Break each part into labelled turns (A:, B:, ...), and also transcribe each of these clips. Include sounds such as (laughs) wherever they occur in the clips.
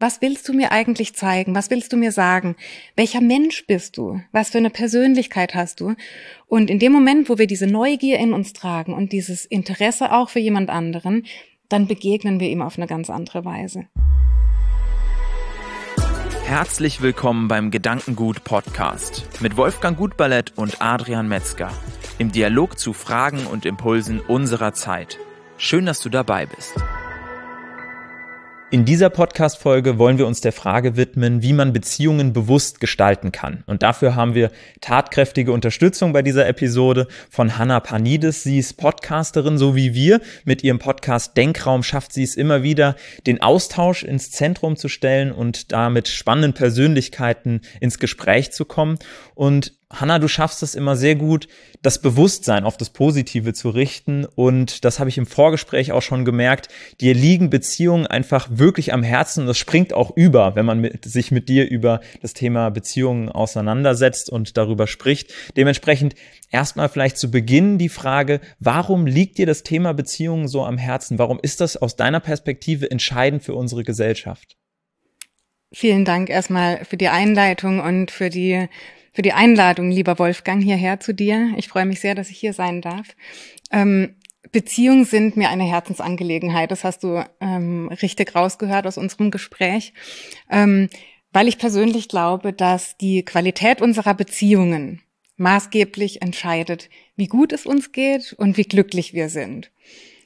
A: Was willst du mir eigentlich zeigen? Was willst du mir sagen? Welcher Mensch bist du? Was für eine Persönlichkeit hast du? Und in dem Moment, wo wir diese Neugier in uns tragen und dieses Interesse auch für jemand anderen, dann begegnen wir ihm auf eine ganz andere Weise.
B: Herzlich willkommen beim Gedankengut Podcast mit Wolfgang Gutballett und Adrian Metzger im Dialog zu Fragen und Impulsen unserer Zeit. Schön, dass du dabei bist. In dieser Podcast-Folge wollen wir uns der Frage widmen, wie man Beziehungen bewusst gestalten kann. Und dafür haben wir tatkräftige Unterstützung bei dieser Episode von Hannah Panides. Sie ist Podcasterin, so wie wir. Mit ihrem Podcast Denkraum schafft sie es immer wieder, den Austausch ins Zentrum zu stellen und da mit spannenden Persönlichkeiten ins Gespräch zu kommen. Und Hanna, du schaffst es immer sehr gut, das Bewusstsein auf das Positive zu richten. Und das habe ich im Vorgespräch auch schon gemerkt. Dir liegen Beziehungen einfach wirklich am Herzen. Und das springt auch über, wenn man mit, sich mit dir über das Thema Beziehungen auseinandersetzt und darüber spricht. Dementsprechend erstmal vielleicht zu Beginn die Frage, warum liegt dir das Thema Beziehungen so am Herzen? Warum ist das aus deiner Perspektive entscheidend für unsere Gesellschaft?
A: Vielen Dank erstmal für die Einleitung und für die für die Einladung, lieber Wolfgang, hierher zu dir. Ich freue mich sehr, dass ich hier sein darf. Ähm, Beziehungen sind mir eine Herzensangelegenheit. Das hast du ähm, richtig rausgehört aus unserem Gespräch. Ähm, weil ich persönlich glaube, dass die Qualität unserer Beziehungen maßgeblich entscheidet, wie gut es uns geht und wie glücklich wir sind.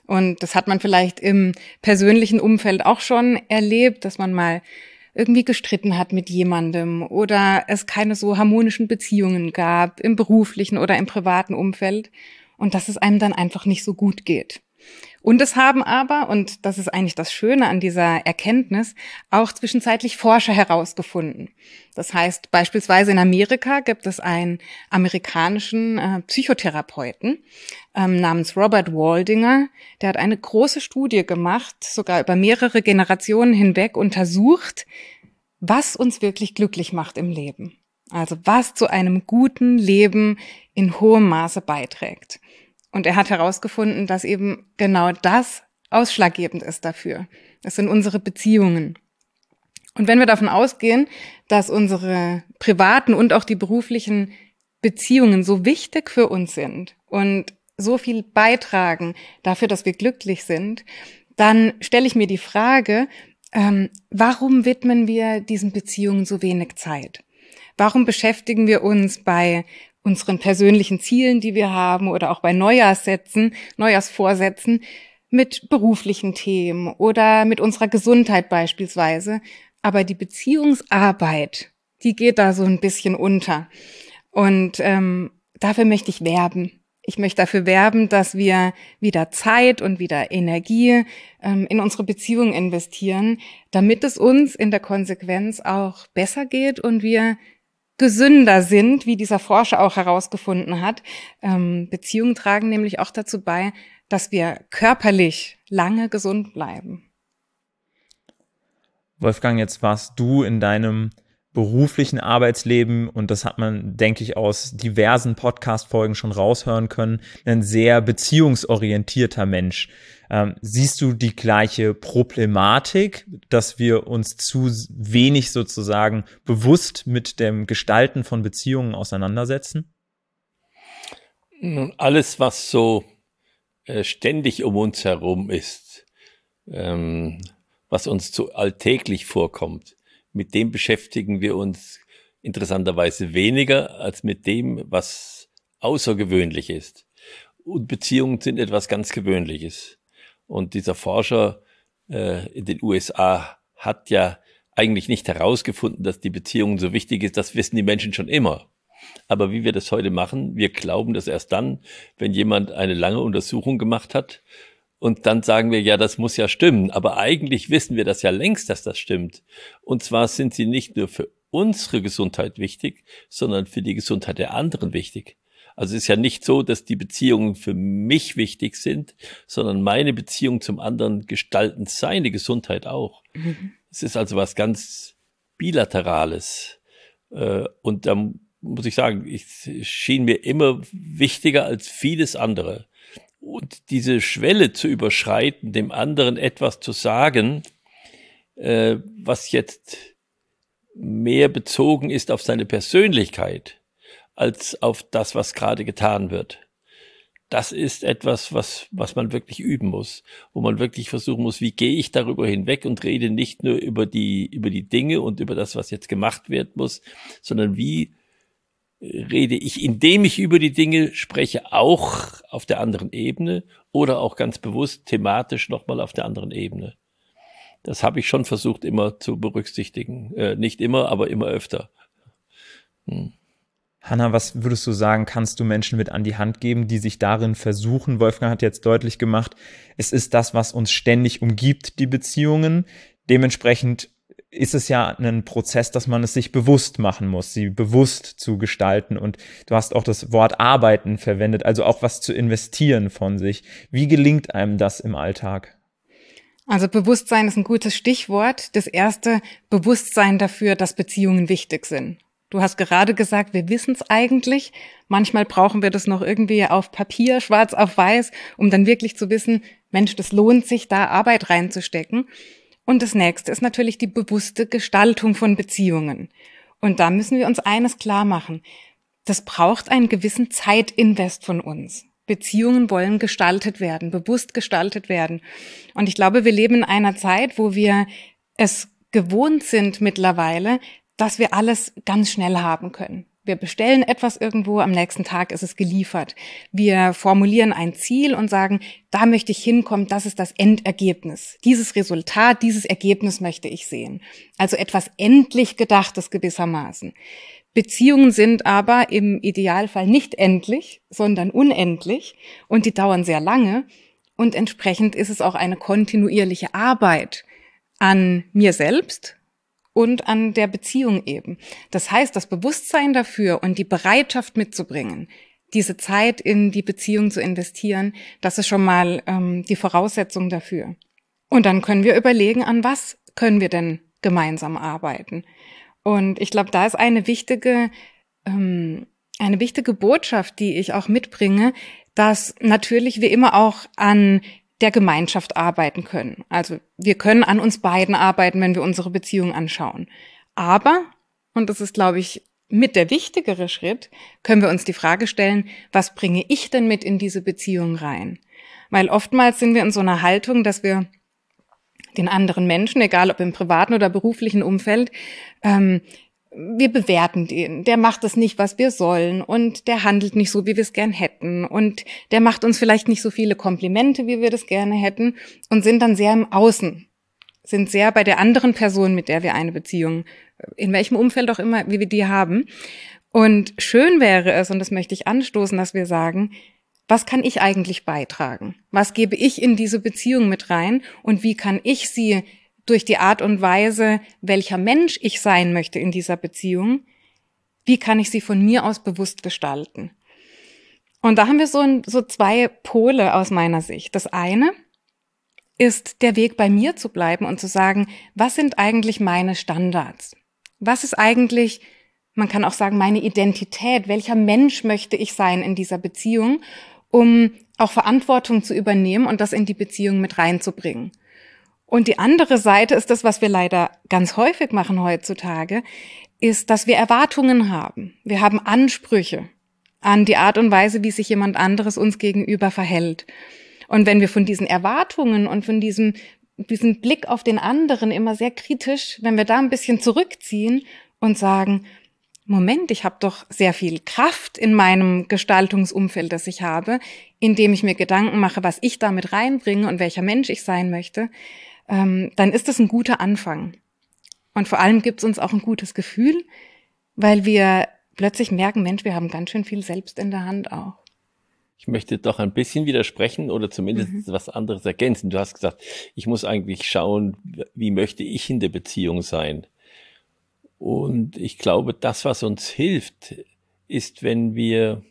A: Und das hat man vielleicht im persönlichen Umfeld auch schon erlebt, dass man mal irgendwie gestritten hat mit jemandem oder es keine so harmonischen Beziehungen gab im beruflichen oder im privaten Umfeld und dass es einem dann einfach nicht so gut geht. Und es haben aber, und das ist eigentlich das Schöne an dieser Erkenntnis, auch zwischenzeitlich Forscher herausgefunden. Das heißt, beispielsweise in Amerika gibt es einen amerikanischen äh, Psychotherapeuten ähm, namens Robert Waldinger. Der hat eine große Studie gemacht, sogar über mehrere Generationen hinweg untersucht, was uns wirklich glücklich macht im Leben. Also was zu einem guten Leben in hohem Maße beiträgt. Und er hat herausgefunden, dass eben genau das ausschlaggebend ist dafür. Das sind unsere Beziehungen. Und wenn wir davon ausgehen, dass unsere privaten und auch die beruflichen Beziehungen so wichtig für uns sind und so viel beitragen dafür, dass wir glücklich sind, dann stelle ich mir die Frage, ähm, warum widmen wir diesen Beziehungen so wenig Zeit? Warum beschäftigen wir uns bei unseren persönlichen Zielen, die wir haben oder auch bei Neujahrssätzen, Neujahrsvorsätzen mit beruflichen Themen oder mit unserer Gesundheit beispielsweise. Aber die Beziehungsarbeit, die geht da so ein bisschen unter. Und ähm, dafür möchte ich werben. Ich möchte dafür werben, dass wir wieder Zeit und wieder Energie ähm, in unsere Beziehungen investieren, damit es uns in der Konsequenz auch besser geht und wir gesünder sind, wie dieser Forscher auch herausgefunden hat. Ähm, Beziehungen tragen nämlich auch dazu bei, dass wir körperlich lange gesund bleiben.
B: Wolfgang, jetzt warst du in deinem beruflichen Arbeitsleben, und das hat man, denke ich, aus diversen Podcast-Folgen schon raushören können, ein sehr beziehungsorientierter Mensch. Ähm, siehst du die gleiche Problematik, dass wir uns zu wenig sozusagen bewusst mit dem Gestalten von Beziehungen auseinandersetzen?
C: Nun, alles, was so äh, ständig um uns herum ist, ähm, was uns zu alltäglich vorkommt, mit dem beschäftigen wir uns interessanterweise weniger als mit dem, was außergewöhnlich ist. Und Beziehungen sind etwas ganz Gewöhnliches. Und dieser Forscher äh, in den USA hat ja eigentlich nicht herausgefunden, dass die Beziehung so wichtig ist. Das wissen die Menschen schon immer. Aber wie wir das heute machen, wir glauben das erst dann, wenn jemand eine lange Untersuchung gemacht hat und dann sagen wir, ja, das muss ja stimmen. Aber eigentlich wissen wir das ja längst, dass das stimmt. Und zwar sind sie nicht nur für unsere Gesundheit wichtig, sondern für die Gesundheit der anderen wichtig. Also es ist ja nicht so, dass die Beziehungen für mich wichtig sind, sondern meine Beziehung zum anderen gestalten seine Gesundheit auch. Mhm. Es ist also was ganz Bilaterales. Äh, und da muss ich sagen, es schien mir immer wichtiger als vieles andere. Und diese Schwelle zu überschreiten, dem anderen etwas zu sagen, äh, was jetzt mehr bezogen ist auf seine Persönlichkeit als auf das, was gerade getan wird. Das ist etwas, was, was man wirklich üben muss, wo man wirklich versuchen muss, wie gehe ich darüber hinweg und rede nicht nur über die, über die Dinge und über das, was jetzt gemacht werden muss, sondern wie rede ich, indem ich über die Dinge spreche, auch auf der anderen Ebene oder auch ganz bewusst thematisch nochmal auf der anderen Ebene. Das habe ich schon versucht immer zu berücksichtigen. Äh, nicht immer, aber immer öfter.
B: Hm. Hanna, was würdest du sagen, kannst du Menschen mit an die Hand geben, die sich darin versuchen? Wolfgang hat jetzt deutlich gemacht, es ist das, was uns ständig umgibt, die Beziehungen. Dementsprechend ist es ja ein Prozess, dass man es sich bewusst machen muss, sie bewusst zu gestalten. Und du hast auch das Wort arbeiten verwendet, also auch was zu investieren von sich. Wie gelingt einem das im Alltag?
A: Also Bewusstsein ist ein gutes Stichwort. Das erste, Bewusstsein dafür, dass Beziehungen wichtig sind. Du hast gerade gesagt, wir wissen es eigentlich. Manchmal brauchen wir das noch irgendwie auf Papier, schwarz auf weiß, um dann wirklich zu wissen, Mensch, das lohnt sich, da Arbeit reinzustecken. Und das nächste ist natürlich die bewusste Gestaltung von Beziehungen. Und da müssen wir uns eines klar machen. Das braucht einen gewissen Zeitinvest von uns. Beziehungen wollen gestaltet werden, bewusst gestaltet werden. Und ich glaube, wir leben in einer Zeit, wo wir es gewohnt sind mittlerweile, dass wir alles ganz schnell haben können. Wir bestellen etwas irgendwo, am nächsten Tag ist es geliefert. Wir formulieren ein Ziel und sagen, da möchte ich hinkommen, das ist das Endergebnis. Dieses Resultat, dieses Ergebnis möchte ich sehen. Also etwas endlich Gedachtes gewissermaßen. Beziehungen sind aber im Idealfall nicht endlich, sondern unendlich und die dauern sehr lange und entsprechend ist es auch eine kontinuierliche Arbeit an mir selbst, und an der Beziehung eben. Das heißt, das Bewusstsein dafür und die Bereitschaft mitzubringen, diese Zeit in die Beziehung zu investieren, das ist schon mal ähm, die Voraussetzung dafür. Und dann können wir überlegen, an was können wir denn gemeinsam arbeiten. Und ich glaube, da ist eine wichtige, ähm, eine wichtige Botschaft, die ich auch mitbringe, dass natürlich wir immer auch an der Gemeinschaft arbeiten können. Also wir können an uns beiden arbeiten, wenn wir unsere Beziehung anschauen. Aber, und das ist, glaube ich, mit der wichtigere Schritt, können wir uns die Frage stellen, was bringe ich denn mit in diese Beziehung rein? Weil oftmals sind wir in so einer Haltung, dass wir den anderen Menschen, egal ob im privaten oder beruflichen Umfeld, ähm, wir bewerten den, der macht es nicht, was wir sollen. Und der handelt nicht so, wie wir es gern hätten. Und der macht uns vielleicht nicht so viele Komplimente, wie wir das gerne hätten. Und sind dann sehr im Außen, sind sehr bei der anderen Person, mit der wir eine Beziehung, in welchem Umfeld auch immer, wie wir die haben. Und schön wäre es, und das möchte ich anstoßen, dass wir sagen, was kann ich eigentlich beitragen? Was gebe ich in diese Beziehung mit rein? Und wie kann ich sie durch die Art und Weise, welcher Mensch ich sein möchte in dieser Beziehung, wie kann ich sie von mir aus bewusst gestalten? Und da haben wir so, so zwei Pole aus meiner Sicht. Das eine ist der Weg bei mir zu bleiben und zu sagen, was sind eigentlich meine Standards? Was ist eigentlich, man kann auch sagen, meine Identität? Welcher Mensch möchte ich sein in dieser Beziehung, um auch Verantwortung zu übernehmen und das in die Beziehung mit reinzubringen? Und die andere Seite ist das, was wir leider ganz häufig machen heutzutage, ist, dass wir Erwartungen haben. Wir haben Ansprüche an die Art und Weise, wie sich jemand anderes uns gegenüber verhält. Und wenn wir von diesen Erwartungen und von diesem, diesem Blick auf den anderen immer sehr kritisch, wenn wir da ein bisschen zurückziehen und sagen, Moment, ich habe doch sehr viel Kraft in meinem Gestaltungsumfeld, das ich habe, indem ich mir Gedanken mache, was ich damit reinbringe und welcher Mensch ich sein möchte, ähm, dann ist das ein guter Anfang. Und vor allem gibt es uns auch ein gutes Gefühl, weil wir plötzlich merken, Mensch, wir haben ganz schön viel selbst in der Hand auch.
C: Ich möchte doch ein bisschen widersprechen oder zumindest mhm. was anderes ergänzen. Du hast gesagt, ich muss eigentlich schauen, wie möchte ich in der Beziehung sein. Und ich glaube, das, was uns hilft, ist, wenn wir,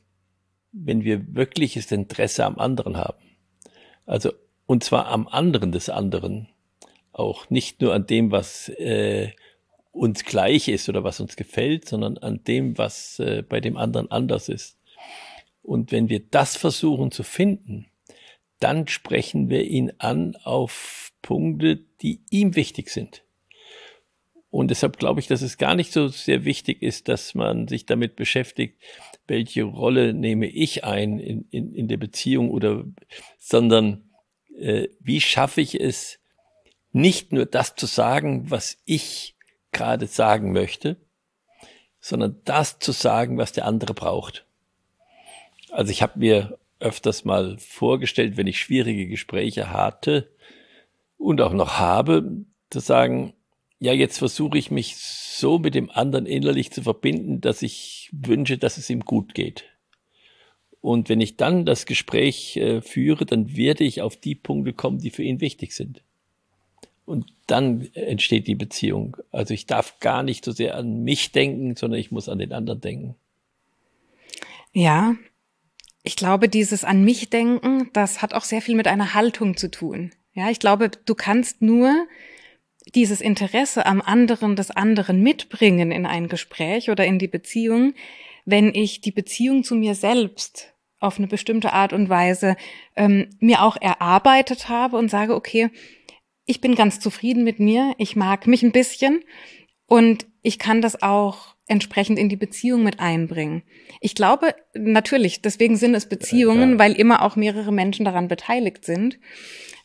C: wenn wir wirkliches Interesse am anderen haben. Also, und zwar am anderen des anderen auch nicht nur an dem, was äh, uns gleich ist oder was uns gefällt, sondern an dem, was äh, bei dem anderen anders ist. Und wenn wir das versuchen zu finden, dann sprechen wir ihn an auf Punkte, die ihm wichtig sind. Und deshalb glaube ich, dass es gar nicht so sehr wichtig ist, dass man sich damit beschäftigt, welche Rolle nehme ich ein in, in, in der Beziehung oder, sondern äh, wie schaffe ich es, nicht nur das zu sagen, was ich gerade sagen möchte, sondern das zu sagen, was der andere braucht. Also ich habe mir öfters mal vorgestellt, wenn ich schwierige Gespräche hatte und auch noch habe, zu sagen, ja, jetzt versuche ich mich so mit dem anderen innerlich zu verbinden, dass ich wünsche, dass es ihm gut geht. Und wenn ich dann das Gespräch äh, führe, dann werde ich auf die Punkte kommen, die für ihn wichtig sind. Und dann entsteht die Beziehung. Also ich darf gar nicht so sehr an mich denken, sondern ich muss an den anderen denken.
A: Ja, ich glaube, dieses an mich denken, das hat auch sehr viel mit einer Haltung zu tun. Ja, ich glaube, du kannst nur dieses Interesse am anderen des anderen mitbringen in ein Gespräch oder in die Beziehung, wenn ich die Beziehung zu mir selbst auf eine bestimmte Art und Weise ähm, mir auch erarbeitet habe und sage, okay, ich bin ganz zufrieden mit mir, ich mag mich ein bisschen und ich kann das auch entsprechend in die Beziehung mit einbringen. Ich glaube, natürlich, deswegen sind es Beziehungen, ja, weil immer auch mehrere Menschen daran beteiligt sind.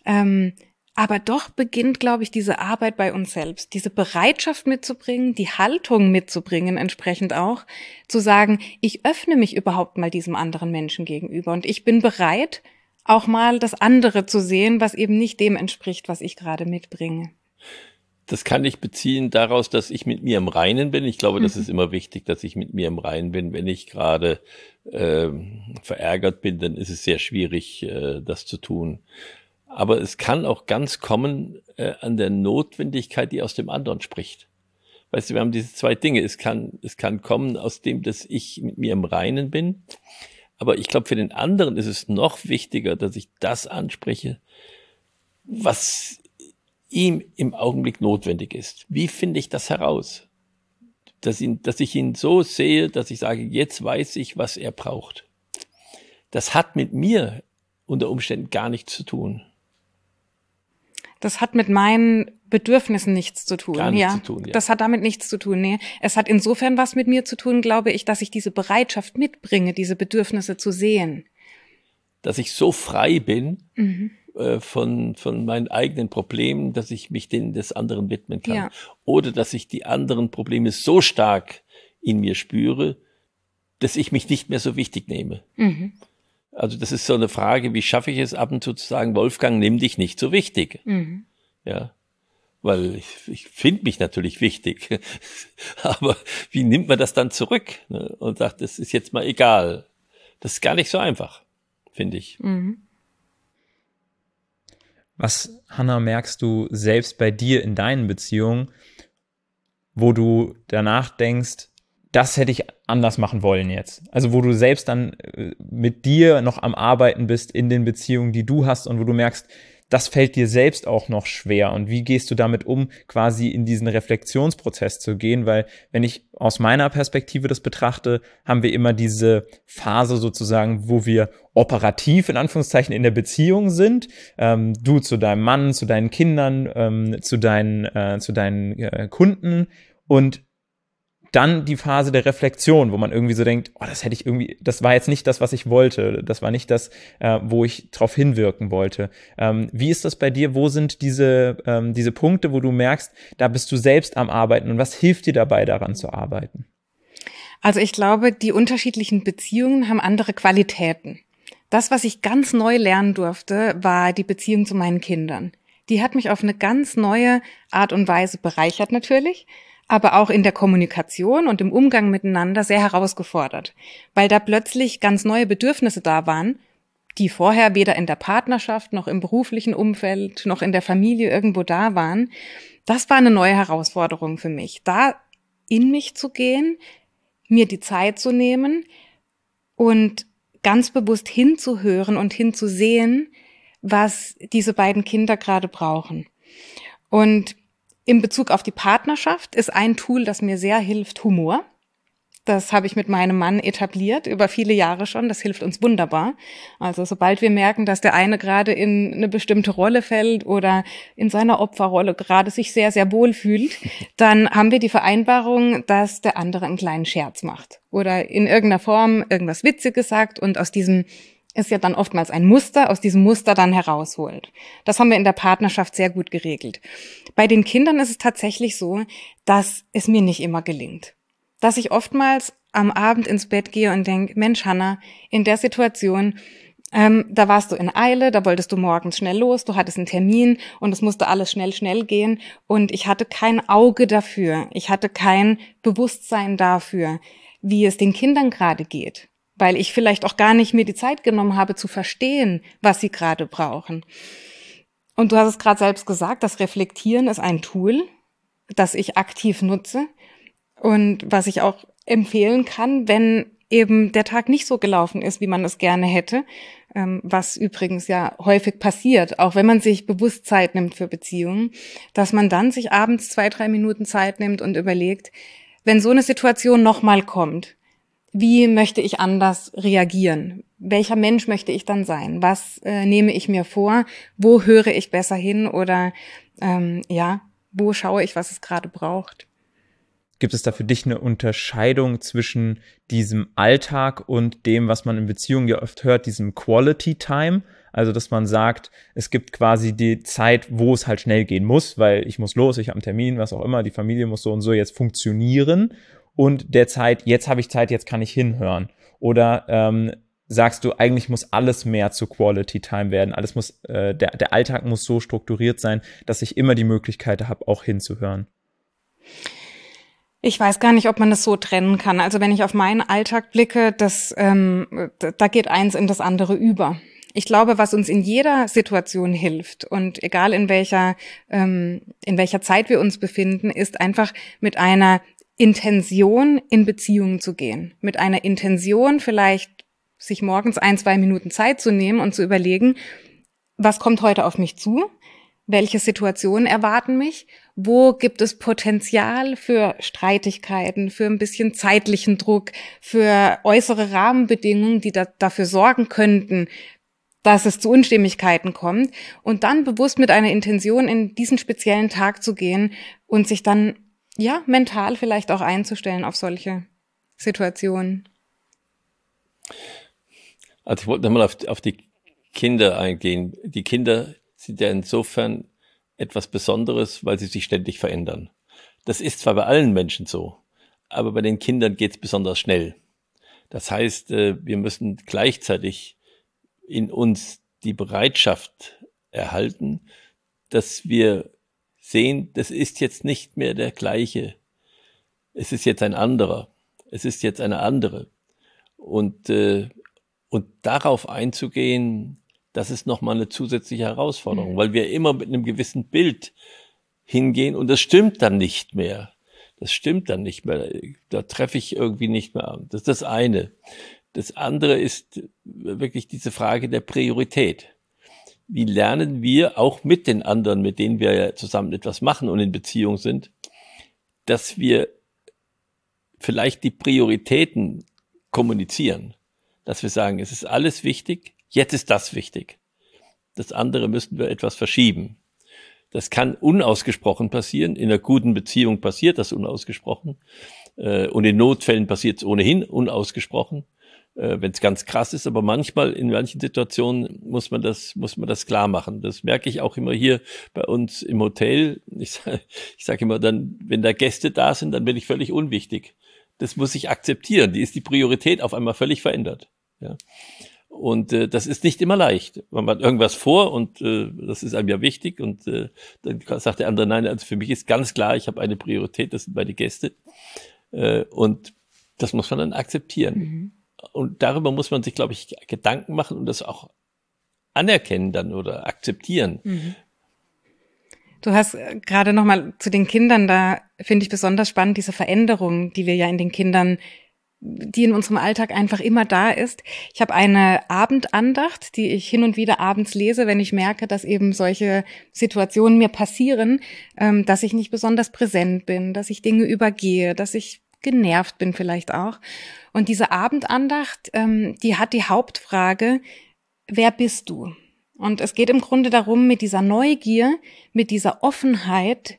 A: Ähm, aber doch beginnt, glaube ich, diese Arbeit bei uns selbst, diese Bereitschaft mitzubringen, die Haltung mitzubringen, entsprechend auch, zu sagen, ich öffne mich überhaupt mal diesem anderen Menschen gegenüber und ich bin bereit, auch mal das andere zu sehen, was eben nicht dem entspricht, was ich gerade mitbringe.
C: Das kann ich beziehen daraus, dass ich mit mir im Reinen bin. Ich glaube, mhm. das ist immer wichtig, dass ich mit mir im Reinen bin. Wenn ich gerade äh, verärgert bin, dann ist es sehr schwierig, äh, das zu tun. Aber es kann auch ganz kommen äh, an der Notwendigkeit, die aus dem anderen spricht. Weißt du, wir haben diese zwei Dinge. Es kann, es kann kommen aus dem, dass ich mit mir im Reinen bin. Aber ich glaube, für den anderen ist es noch wichtiger, dass ich das anspreche, was ihm im Augenblick notwendig ist. Wie finde ich das heraus? Dass, ihn, dass ich ihn so sehe, dass ich sage, jetzt weiß ich, was er braucht. Das hat mit mir unter Umständen gar nichts zu tun.
A: Das hat mit meinen Bedürfnissen nichts zu tun.
C: Gar nichts ja. zu tun, ja.
A: Das hat damit nichts zu tun. Nee. Es hat insofern was mit mir zu tun, glaube ich, dass ich diese Bereitschaft mitbringe, diese Bedürfnisse zu sehen.
C: Dass ich so frei bin mhm. äh, von, von meinen eigenen Problemen, dass ich mich denen des anderen widmen kann. Ja. Oder dass ich die anderen Probleme so stark in mir spüre, dass ich mich nicht mehr so wichtig nehme. Mhm. Also das ist so eine Frage, wie schaffe ich es ab und zu zu sagen, Wolfgang, nimm dich nicht so wichtig. Mhm. Ja. Weil ich, ich finde mich natürlich wichtig. (laughs) Aber wie nimmt man das dann zurück ne? und sagt, das ist jetzt mal egal. Das ist gar nicht so einfach, finde ich. Mhm.
B: Was, Hanna, merkst du selbst bei dir in deinen Beziehungen, wo du danach denkst, das hätte ich anders machen wollen jetzt. Also wo du selbst dann äh, mit dir noch am Arbeiten bist in den Beziehungen, die du hast und wo du merkst, das fällt dir selbst auch noch schwer. Und wie gehst du damit um, quasi in diesen Reflexionsprozess zu gehen? Weil wenn ich aus meiner Perspektive das betrachte, haben wir immer diese Phase sozusagen, wo wir operativ in Anführungszeichen in der Beziehung sind. Ähm, du zu deinem Mann, zu deinen Kindern, ähm, zu deinen, äh, zu deinen äh, Kunden. Und dann die Phase der Reflexion, wo man irgendwie so denkt, oh, das hätte ich irgendwie, das war jetzt nicht das, was ich wollte, das war nicht das, äh, wo ich drauf hinwirken wollte. Ähm, wie ist das bei dir? Wo sind diese, ähm, diese Punkte, wo du merkst, da bist du selbst am Arbeiten und was hilft dir dabei, daran zu arbeiten?
A: Also ich glaube, die unterschiedlichen Beziehungen haben andere Qualitäten. Das, was ich ganz neu lernen durfte, war die Beziehung zu meinen Kindern. Die hat mich auf eine ganz neue Art und Weise bereichert natürlich aber auch in der Kommunikation und im Umgang miteinander sehr herausgefordert, weil da plötzlich ganz neue Bedürfnisse da waren, die vorher weder in der Partnerschaft noch im beruflichen Umfeld noch in der Familie irgendwo da waren. Das war eine neue Herausforderung für mich, da in mich zu gehen, mir die Zeit zu nehmen und ganz bewusst hinzuhören und hinzusehen, was diese beiden Kinder gerade brauchen. Und in Bezug auf die Partnerschaft ist ein Tool, das mir sehr hilft, Humor. Das habe ich mit meinem Mann etabliert, über viele Jahre schon. Das hilft uns wunderbar. Also sobald wir merken, dass der eine gerade in eine bestimmte Rolle fällt oder in seiner Opferrolle gerade sich sehr, sehr wohl fühlt, dann haben wir die Vereinbarung, dass der andere einen kleinen Scherz macht oder in irgendeiner Form irgendwas Witziges sagt und aus diesem ist ja dann oftmals ein Muster, aus diesem Muster dann herausholt. Das haben wir in der Partnerschaft sehr gut geregelt. Bei den Kindern ist es tatsächlich so, dass es mir nicht immer gelingt dass ich oftmals am Abend ins Bett gehe und denke, Mensch, Hanna, in der Situation, ähm, da warst du in Eile, da wolltest du morgens schnell los, du hattest einen Termin und es musste alles schnell, schnell gehen und ich hatte kein Auge dafür, ich hatte kein Bewusstsein dafür, wie es den Kindern gerade geht, weil ich vielleicht auch gar nicht mir die Zeit genommen habe zu verstehen, was sie gerade brauchen. Und du hast es gerade selbst gesagt, das Reflektieren ist ein Tool, das ich aktiv nutze. Und was ich auch empfehlen kann, wenn eben der Tag nicht so gelaufen ist, wie man es gerne hätte, ähm, was übrigens ja häufig passiert, auch wenn man sich bewusst Zeit nimmt für Beziehungen, dass man dann sich abends zwei, drei Minuten Zeit nimmt und überlegt, wenn so eine Situation nochmal kommt, wie möchte ich anders reagieren? Welcher Mensch möchte ich dann sein? Was äh, nehme ich mir vor? Wo höre ich besser hin? Oder ähm, ja, wo schaue ich, was es gerade braucht?
B: Gibt es da für dich eine Unterscheidung zwischen diesem Alltag und dem, was man in Beziehungen ja oft hört, diesem Quality Time? Also, dass man sagt, es gibt quasi die Zeit, wo es halt schnell gehen muss, weil ich muss los, ich habe einen Termin, was auch immer, die Familie muss so und so jetzt funktionieren. Und der Zeit, jetzt habe ich Zeit, jetzt kann ich hinhören. Oder ähm, sagst du, eigentlich muss alles mehr zu Quality Time werden. Alles muss, äh, der, der Alltag muss so strukturiert sein, dass ich immer die Möglichkeit habe, auch hinzuhören.
A: Ich weiß gar nicht, ob man das so trennen kann. Also wenn ich auf meinen Alltag blicke, das, ähm, da geht eins in das andere über. Ich glaube, was uns in jeder Situation hilft und egal in welcher ähm, in welcher Zeit wir uns befinden, ist einfach mit einer Intention in Beziehungen zu gehen. Mit einer Intention vielleicht sich morgens ein, zwei Minuten Zeit zu nehmen und zu überlegen, was kommt heute auf mich zu? Welche Situationen erwarten mich? Wo gibt es Potenzial für Streitigkeiten, für ein bisschen zeitlichen Druck, für äußere Rahmenbedingungen, die da, dafür sorgen könnten, dass es zu Unstimmigkeiten kommt und dann bewusst mit einer Intention in diesen speziellen Tag zu gehen und sich dann ja mental vielleicht auch einzustellen auf solche Situationen.
C: Also ich wollte nochmal auf, auf die Kinder eingehen. Die Kinder sind ja insofern etwas Besonderes, weil sie sich ständig verändern. Das ist zwar bei allen Menschen so, aber bei den Kindern geht es besonders schnell. Das heißt, äh, wir müssen gleichzeitig in uns die Bereitschaft erhalten, dass wir sehen, das ist jetzt nicht mehr der gleiche. Es ist jetzt ein anderer. Es ist jetzt eine andere. Und, äh, und darauf einzugehen, das ist nochmal eine zusätzliche Herausforderung, mhm. weil wir immer mit einem gewissen Bild hingehen und das stimmt dann nicht mehr. Das stimmt dann nicht mehr. Da treffe ich irgendwie nicht mehr an. Das ist das eine. Das andere ist wirklich diese Frage der Priorität. Wie lernen wir auch mit den anderen, mit denen wir ja zusammen etwas machen und in Beziehung sind, dass wir vielleicht die Prioritäten kommunizieren, dass wir sagen, es ist alles wichtig, Jetzt ist das wichtig. Das andere müssen wir etwas verschieben. Das kann unausgesprochen passieren. In einer guten Beziehung passiert das unausgesprochen. Äh, und in Notfällen passiert es ohnehin unausgesprochen, äh, wenn es ganz krass ist. Aber manchmal, in manchen Situationen, muss man das, muss man das klar machen. Das merke ich auch immer hier bei uns im Hotel. Ich, sage immer dann, wenn da Gäste da sind, dann bin ich völlig unwichtig. Das muss ich akzeptieren. Die ist die Priorität auf einmal völlig verändert. Ja. Und äh, das ist nicht immer leicht. Man hat irgendwas vor und äh, das ist einem ja wichtig. Und äh, dann sagt der andere, nein, also für mich ist ganz klar, ich habe eine Priorität, das sind meine Gäste. Äh, und das muss man dann akzeptieren. Mhm. Und darüber muss man sich, glaube ich, Gedanken machen und das auch anerkennen dann oder akzeptieren. Mhm.
A: Du hast äh, gerade noch mal zu den Kindern, da finde ich besonders spannend diese Veränderung, die wir ja in den Kindern die in unserem Alltag einfach immer da ist. Ich habe eine Abendandacht, die ich hin und wieder abends lese, wenn ich merke, dass eben solche Situationen mir passieren, ähm, dass ich nicht besonders präsent bin, dass ich Dinge übergehe, dass ich genervt bin vielleicht auch. Und diese Abendandacht, ähm, die hat die Hauptfrage, wer bist du? Und es geht im Grunde darum, mit dieser Neugier, mit dieser Offenheit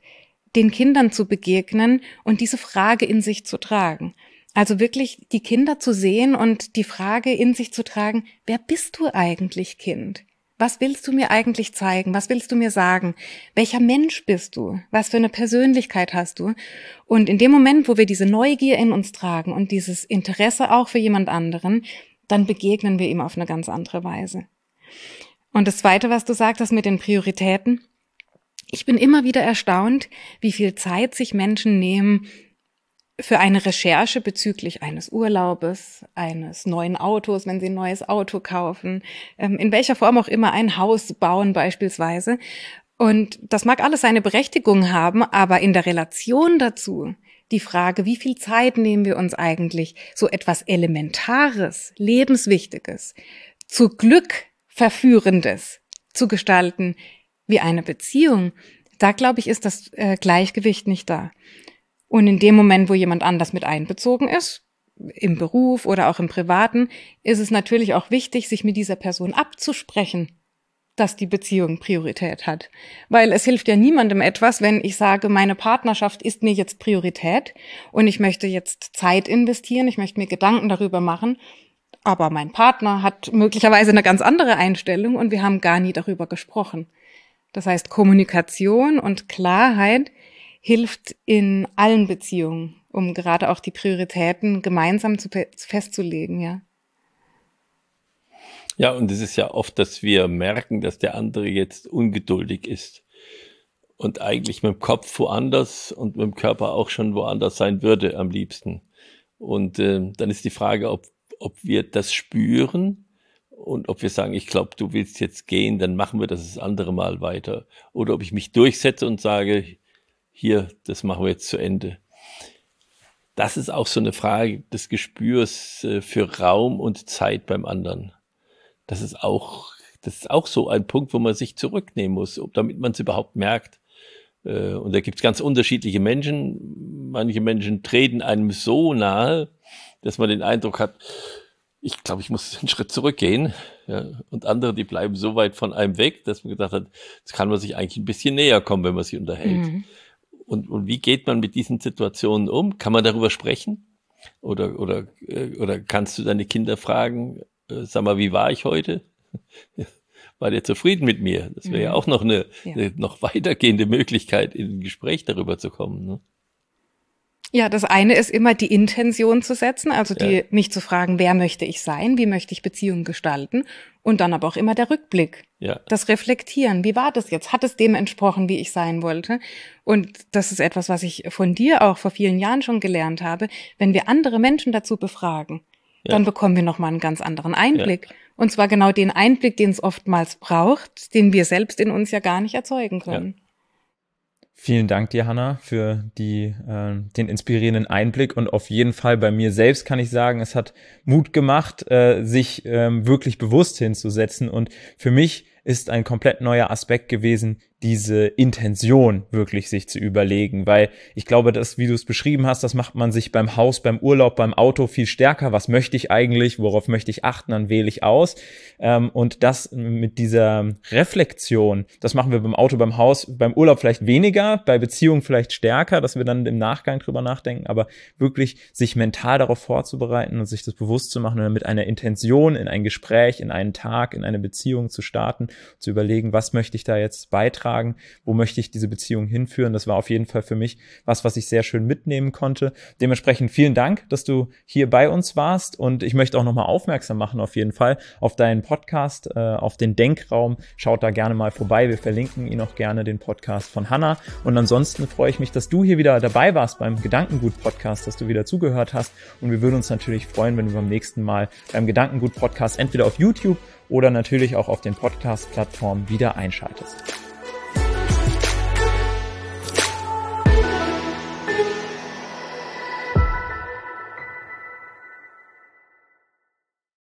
A: den Kindern zu begegnen und diese Frage in sich zu tragen. Also wirklich die Kinder zu sehen und die Frage in sich zu tragen, wer bist du eigentlich, Kind? Was willst du mir eigentlich zeigen? Was willst du mir sagen? Welcher Mensch bist du? Was für eine Persönlichkeit hast du? Und in dem Moment, wo wir diese Neugier in uns tragen und dieses Interesse auch für jemand anderen, dann begegnen wir ihm auf eine ganz andere Weise. Und das Zweite, was du sagtest mit den Prioritäten, ich bin immer wieder erstaunt, wie viel Zeit sich Menschen nehmen für eine Recherche bezüglich eines Urlaubes, eines neuen Autos, wenn sie ein neues Auto kaufen, ähm, in welcher Form auch immer ein Haus bauen beispielsweise. Und das mag alles seine Berechtigung haben, aber in der Relation dazu die Frage, wie viel Zeit nehmen wir uns eigentlich, so etwas Elementares, Lebenswichtiges, zu Glück Verführendes zu gestalten wie eine Beziehung, da glaube ich, ist das äh, Gleichgewicht nicht da. Und in dem Moment, wo jemand anders mit einbezogen ist, im Beruf oder auch im Privaten, ist es natürlich auch wichtig, sich mit dieser Person abzusprechen, dass die Beziehung Priorität hat. Weil es hilft ja niemandem etwas, wenn ich sage, meine Partnerschaft ist mir jetzt Priorität und ich möchte jetzt Zeit investieren, ich möchte mir Gedanken darüber machen aber mein Partner hat möglicherweise eine ganz andere Einstellung und wir haben gar nie darüber gesprochen. Das heißt, Kommunikation und Klarheit hilft in allen Beziehungen, um gerade auch die Prioritäten gemeinsam zu festzulegen, ja.
C: Ja, und es ist ja oft, dass wir merken, dass der andere jetzt ungeduldig ist und eigentlich mit dem Kopf woanders und mit dem Körper auch schon woanders sein würde am liebsten. Und äh, dann ist die Frage, ob ob wir das spüren und ob wir sagen, ich glaube, du willst jetzt gehen, dann machen wir das das andere Mal weiter. Oder ob ich mich durchsetze und sage, hier, das machen wir jetzt zu Ende. Das ist auch so eine Frage des Gespürs äh, für Raum und Zeit beim anderen. Das ist auch, das ist auch so ein Punkt, wo man sich zurücknehmen muss, damit man es überhaupt merkt. Äh, und da gibt es ganz unterschiedliche Menschen. Manche Menschen treten einem so nahe, dass man den Eindruck hat, ich glaube, ich muss (laughs) einen Schritt zurückgehen. Ja, und andere, die bleiben so weit von einem weg, dass man gedacht hat, jetzt kann man sich eigentlich ein bisschen näher kommen, wenn man sich unterhält. Mhm. Und, und wie geht man mit diesen Situationen um? Kann man darüber sprechen? Oder, oder, äh, oder kannst du deine Kinder fragen, äh, sag mal, wie war ich heute? (laughs) War der zufrieden mit mir? Das wäre mhm. ja auch noch eine, ja. eine, noch weitergehende Möglichkeit, in ein Gespräch darüber zu kommen. Ne?
A: Ja, das eine ist immer die Intention zu setzen, also die, ja. mich zu fragen, wer möchte ich sein, wie möchte ich Beziehungen gestalten und dann aber auch immer der Rückblick, ja. das Reflektieren. Wie war das jetzt? Hat es dem entsprochen, wie ich sein wollte? Und das ist etwas, was ich von dir auch vor vielen Jahren schon gelernt habe. Wenn wir andere Menschen dazu befragen, ja. dann bekommen wir nochmal einen ganz anderen Einblick. Und zwar genau den Einblick, den es oftmals braucht, den wir selbst in uns ja gar nicht erzeugen können.
B: Vielen Dank dir, Hanna, für die, äh, den inspirierenden Einblick. Und auf jeden Fall bei mir selbst kann ich sagen, es hat Mut gemacht, äh, sich ähm, wirklich bewusst hinzusetzen. Und für mich ist ein komplett neuer Aspekt gewesen, diese Intention wirklich sich zu überlegen, weil ich glaube, das, wie du es beschrieben hast, das macht man sich beim Haus, beim Urlaub, beim Auto viel stärker. Was möchte ich eigentlich? Worauf möchte ich achten? Dann wähle ich aus. Ähm, und das mit dieser Reflexion, das machen wir beim Auto, beim Haus, beim Urlaub vielleicht weniger, bei Beziehungen vielleicht stärker, dass wir dann im Nachgang drüber nachdenken, aber wirklich sich mental darauf vorzubereiten und sich das bewusst zu machen und mit einer Intention in ein Gespräch, in einen Tag, in eine Beziehung zu starten, zu überlegen, was möchte ich da jetzt beitragen wo möchte ich diese Beziehung hinführen. Das war auf jeden Fall für mich was, was ich sehr schön mitnehmen konnte. Dementsprechend vielen Dank, dass du hier bei uns warst und ich möchte auch nochmal aufmerksam machen auf jeden Fall auf deinen Podcast, äh, auf den Denkraum. Schaut da gerne mal vorbei. Wir verlinken ihn auch gerne, den Podcast von Hanna. Und ansonsten freue ich mich, dass du hier wieder dabei warst beim Gedankengut-Podcast, dass du wieder zugehört hast. Und wir würden uns natürlich freuen, wenn du beim nächsten Mal beim Gedankengut-Podcast entweder auf YouTube oder natürlich auch auf den Podcast-Plattformen wieder einschaltest.